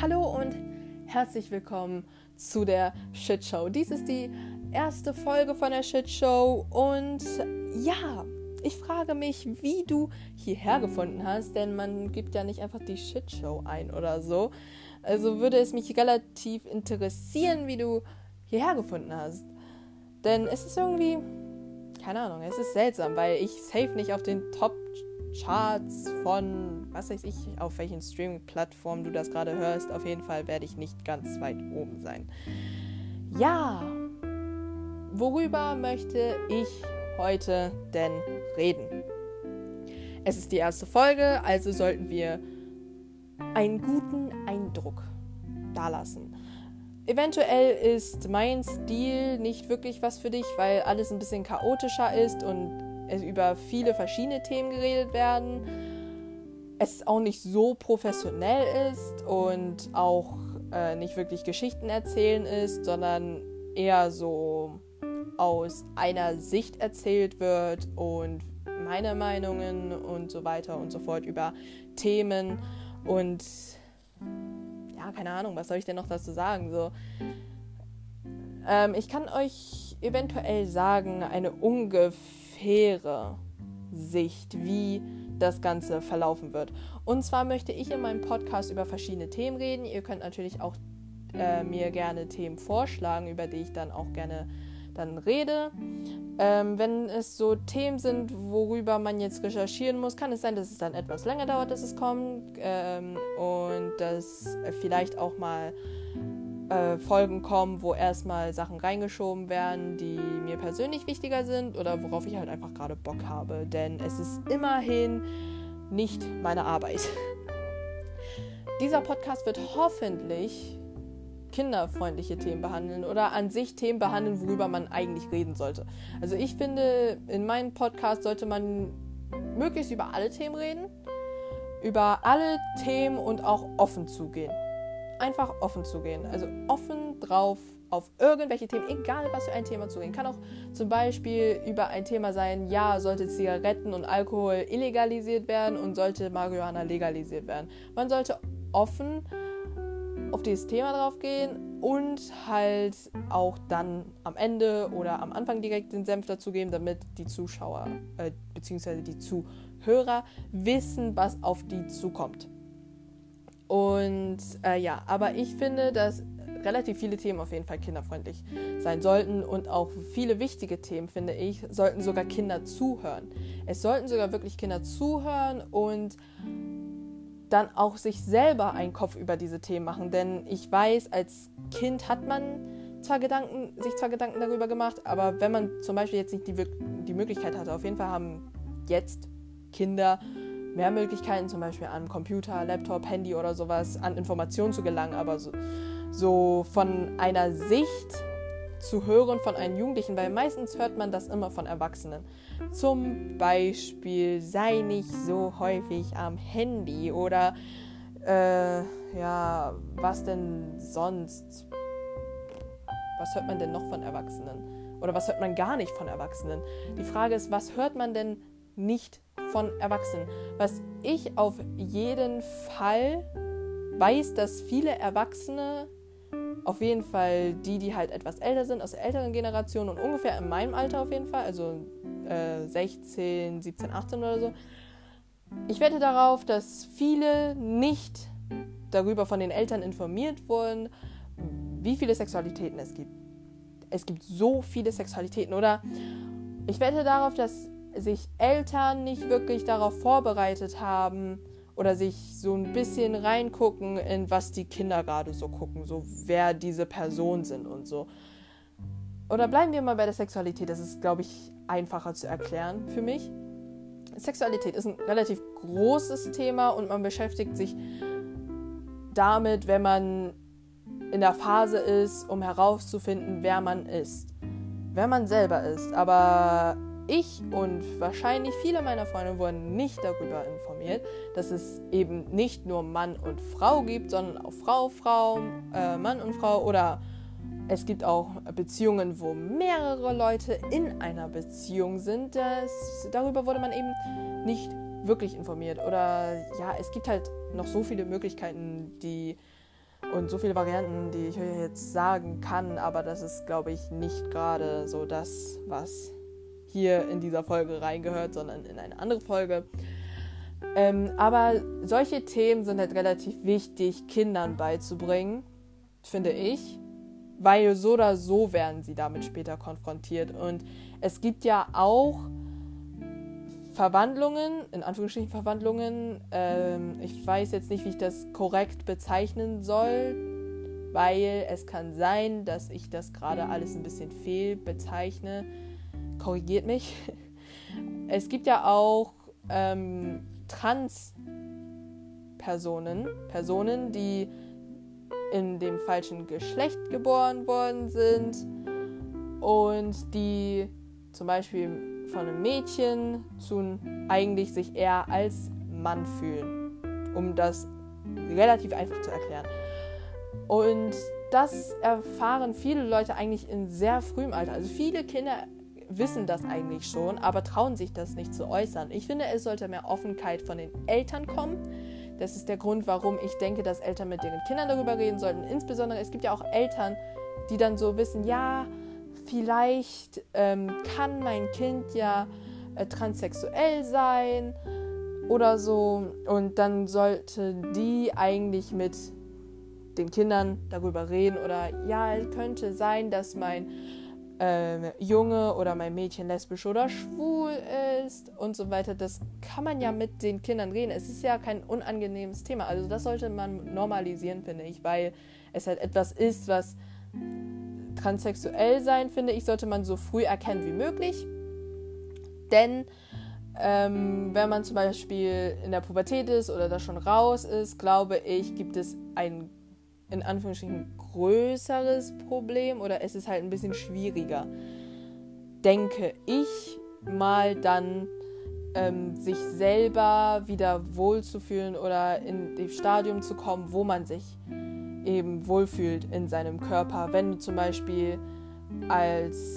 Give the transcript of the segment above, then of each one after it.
Hallo und herzlich willkommen zu der Shit Show. Dies ist die erste Folge von der Shit Show und ja, ich frage mich, wie du hierher gefunden hast, denn man gibt ja nicht einfach die Shit Show ein oder so. Also würde es mich relativ interessieren, wie du hierher gefunden hast. Denn es ist irgendwie, keine Ahnung, es ist seltsam, weil ich safe nicht auf den Top Charts von, was weiß ich, auf welchen Streaming-Plattformen du das gerade hörst. Auf jeden Fall werde ich nicht ganz weit oben sein. Ja, worüber möchte ich heute denn reden? Es ist die erste Folge, also sollten wir einen guten Eindruck dalassen. Eventuell ist mein Stil nicht wirklich was für dich, weil alles ein bisschen chaotischer ist und über viele verschiedene Themen geredet werden. Es auch nicht so professionell ist und auch äh, nicht wirklich Geschichten erzählen ist, sondern eher so aus einer Sicht erzählt wird und meine Meinungen und so weiter und so fort über Themen und ja, keine Ahnung, was soll ich denn noch dazu sagen? So, ähm, ich kann euch eventuell sagen, eine ungefähr faire Sicht, wie das Ganze verlaufen wird. Und zwar möchte ich in meinem Podcast über verschiedene Themen reden. Ihr könnt natürlich auch äh, mir gerne Themen vorschlagen, über die ich dann auch gerne dann rede. Ähm, wenn es so Themen sind, worüber man jetzt recherchieren muss, kann es sein, dass es dann etwas länger dauert, dass es kommt ähm, und dass vielleicht auch mal äh, Folgen kommen, wo erstmal Sachen reingeschoben werden, die mir persönlich wichtiger sind oder worauf ich halt einfach gerade Bock habe. Denn es ist immerhin nicht meine Arbeit. Dieser Podcast wird hoffentlich kinderfreundliche Themen behandeln oder an sich Themen behandeln, worüber man eigentlich reden sollte. Also ich finde, in meinem Podcast sollte man möglichst über alle Themen reden, über alle Themen und auch offen zugehen einfach offen zu gehen. Also offen drauf auf irgendwelche Themen, egal was für ein Thema zu gehen. Kann auch zum Beispiel über ein Thema sein, ja, sollte Zigaretten und Alkohol illegalisiert werden und sollte Marihuana legalisiert werden. Man sollte offen auf dieses Thema drauf gehen und halt auch dann am Ende oder am Anfang direkt den Senf dazugeben, damit die Zuschauer äh, bzw. die Zuhörer wissen, was auf die zukommt. Und äh, ja, aber ich finde, dass relativ viele Themen auf jeden Fall kinderfreundlich sein sollten und auch viele wichtige Themen, finde ich, sollten sogar Kinder zuhören. Es sollten sogar wirklich Kinder zuhören und dann auch sich selber einen Kopf über diese Themen machen. Denn ich weiß, als Kind hat man zwar Gedanken, sich zwar Gedanken darüber gemacht, aber wenn man zum Beispiel jetzt nicht die, die Möglichkeit hatte, auf jeden Fall haben jetzt Kinder mehr Möglichkeiten, zum Beispiel an Computer, Laptop, Handy oder sowas, an Informationen zu gelangen, aber so, so von einer Sicht zu hören von einem Jugendlichen, weil meistens hört man das immer von Erwachsenen. Zum Beispiel sei nicht so häufig am Handy oder äh, ja, was denn sonst? Was hört man denn noch von Erwachsenen? Oder was hört man gar nicht von Erwachsenen? Die Frage ist, was hört man denn nicht von Erwachsenen. Was ich auf jeden Fall weiß, dass viele Erwachsene, auf jeden Fall die, die halt etwas älter sind, aus der älteren Generation und ungefähr in meinem Alter auf jeden Fall, also äh, 16, 17, 18 oder so, ich wette darauf, dass viele nicht darüber von den Eltern informiert wurden, wie viele Sexualitäten es gibt. Es gibt so viele Sexualitäten, oder? Ich wette darauf, dass sich Eltern nicht wirklich darauf vorbereitet haben oder sich so ein bisschen reingucken, in was die Kinder gerade so gucken, so wer diese Personen sind und so. Oder bleiben wir mal bei der Sexualität, das ist, glaube ich, einfacher zu erklären für mich. Sexualität ist ein relativ großes Thema und man beschäftigt sich damit, wenn man in der Phase ist, um herauszufinden, wer man ist. Wer man selber ist. Aber ich und wahrscheinlich viele meiner Freunde wurden nicht darüber informiert, dass es eben nicht nur Mann und Frau gibt, sondern auch Frau, Frau, äh, Mann und Frau oder es gibt auch Beziehungen, wo mehrere Leute in einer Beziehung sind. Das, darüber wurde man eben nicht wirklich informiert. Oder ja, es gibt halt noch so viele Möglichkeiten, die und so viele Varianten, die ich euch jetzt sagen kann, aber das ist, glaube ich, nicht gerade so das, was hier in dieser Folge reingehört, sondern in eine andere Folge. Ähm, aber solche Themen sind halt relativ wichtig, Kindern beizubringen, finde ich, weil so oder so werden sie damit später konfrontiert. Und es gibt ja auch Verwandlungen, in Anführungsstrichen Verwandlungen. Ähm, ich weiß jetzt nicht, wie ich das korrekt bezeichnen soll, weil es kann sein, dass ich das gerade alles ein bisschen fehl bezeichne. Korrigiert mich. Es gibt ja auch ähm, Trans-Personen, Personen, die in dem falschen Geschlecht geboren worden sind und die zum Beispiel von einem Mädchen zu eigentlich sich eher als Mann fühlen, um das relativ einfach zu erklären. Und das erfahren viele Leute eigentlich in sehr frühem Alter. Also viele Kinder wissen das eigentlich schon, aber trauen sich das nicht zu äußern. Ich finde, es sollte mehr Offenheit von den Eltern kommen. Das ist der Grund, warum ich denke, dass Eltern mit ihren Kindern darüber reden sollten. Insbesondere, es gibt ja auch Eltern, die dann so wissen, ja, vielleicht ähm, kann mein Kind ja äh, transsexuell sein oder so. Und dann sollte die eigentlich mit den Kindern darüber reden oder ja, es könnte sein, dass mein äh, Junge oder mein Mädchen lesbisch oder schwul ist und so weiter. Das kann man ja mit den Kindern reden. Es ist ja kein unangenehmes Thema. Also das sollte man normalisieren, finde ich, weil es halt etwas ist, was transsexuell sein, finde ich, sollte man so früh erkennen wie möglich. Denn ähm, wenn man zum Beispiel in der Pubertät ist oder da schon raus ist, glaube ich, gibt es ein in Anführungsstrichen größeres Problem oder es ist halt ein bisschen schwieriger, denke ich mal dann ähm, sich selber wieder wohlzufühlen oder in das Stadium zu kommen, wo man sich eben wohlfühlt in seinem Körper. Wenn du zum Beispiel als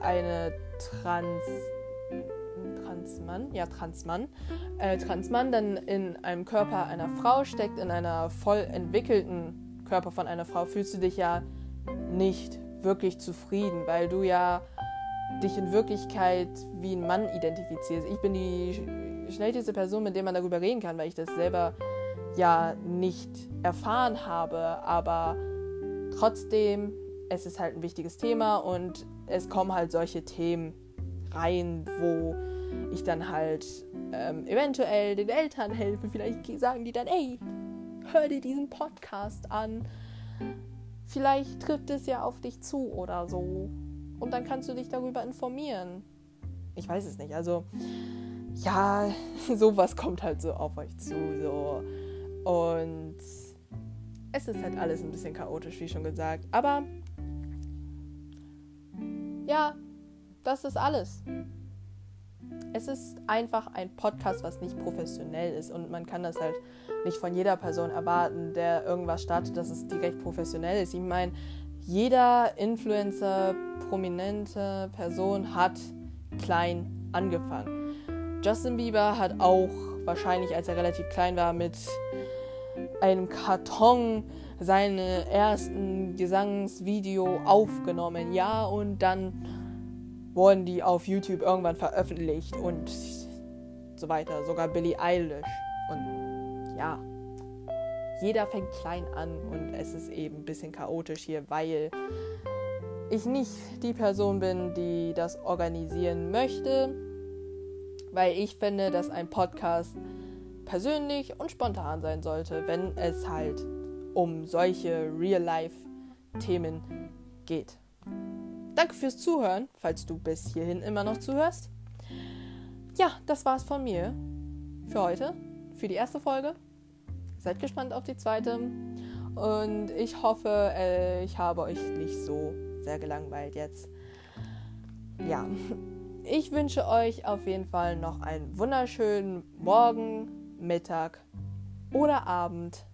eine Trans Transmann, ja Transmann, äh, Transmann dann in einem Körper einer Frau steckt, in einer voll entwickelten Körper von einer Frau, fühlst du dich ja nicht wirklich zufrieden, weil du ja dich in Wirklichkeit wie ein Mann identifizierst. Ich bin die schnellste Person, mit der man darüber reden kann, weil ich das selber ja nicht erfahren habe, aber trotzdem, es ist halt ein wichtiges Thema und es kommen halt solche Themen rein, wo ich dann halt ähm, eventuell den Eltern helfe. Vielleicht sagen die dann, ey, hör dir diesen Podcast an. Vielleicht trifft es ja auf dich zu oder so. Und dann kannst du dich darüber informieren. Ich weiß es nicht. Also, ja, sowas kommt halt so auf euch zu. So und es ist halt alles ein bisschen chaotisch, wie schon gesagt. Aber ja, das ist alles. Es ist einfach ein Podcast, was nicht professionell ist und man kann das halt nicht von jeder Person erwarten, der irgendwas startet, dass es direkt professionell ist. Ich meine, jeder Influencer, prominente Person hat klein angefangen. Justin Bieber hat auch wahrscheinlich, als er relativ klein war, mit einem Karton seine ersten Gesangsvideo aufgenommen. Ja, und dann wurden die auf YouTube irgendwann veröffentlicht und so weiter. Sogar Billie Eilish. Und ja, jeder fängt klein an und es ist eben ein bisschen chaotisch hier, weil ich nicht die Person bin, die das organisieren möchte, weil ich finde, dass ein Podcast persönlich und spontan sein sollte, wenn es halt um solche Real-Life-Themen geht. Danke fürs Zuhören, falls du bis hierhin immer noch zuhörst. Ja, das war's von mir für heute, für die erste Folge. Seid gespannt auf die zweite. Und ich hoffe, äh, ich habe euch nicht so sehr gelangweilt jetzt. Ja, ich wünsche euch auf jeden Fall noch einen wunderschönen Morgen, Mittag oder Abend.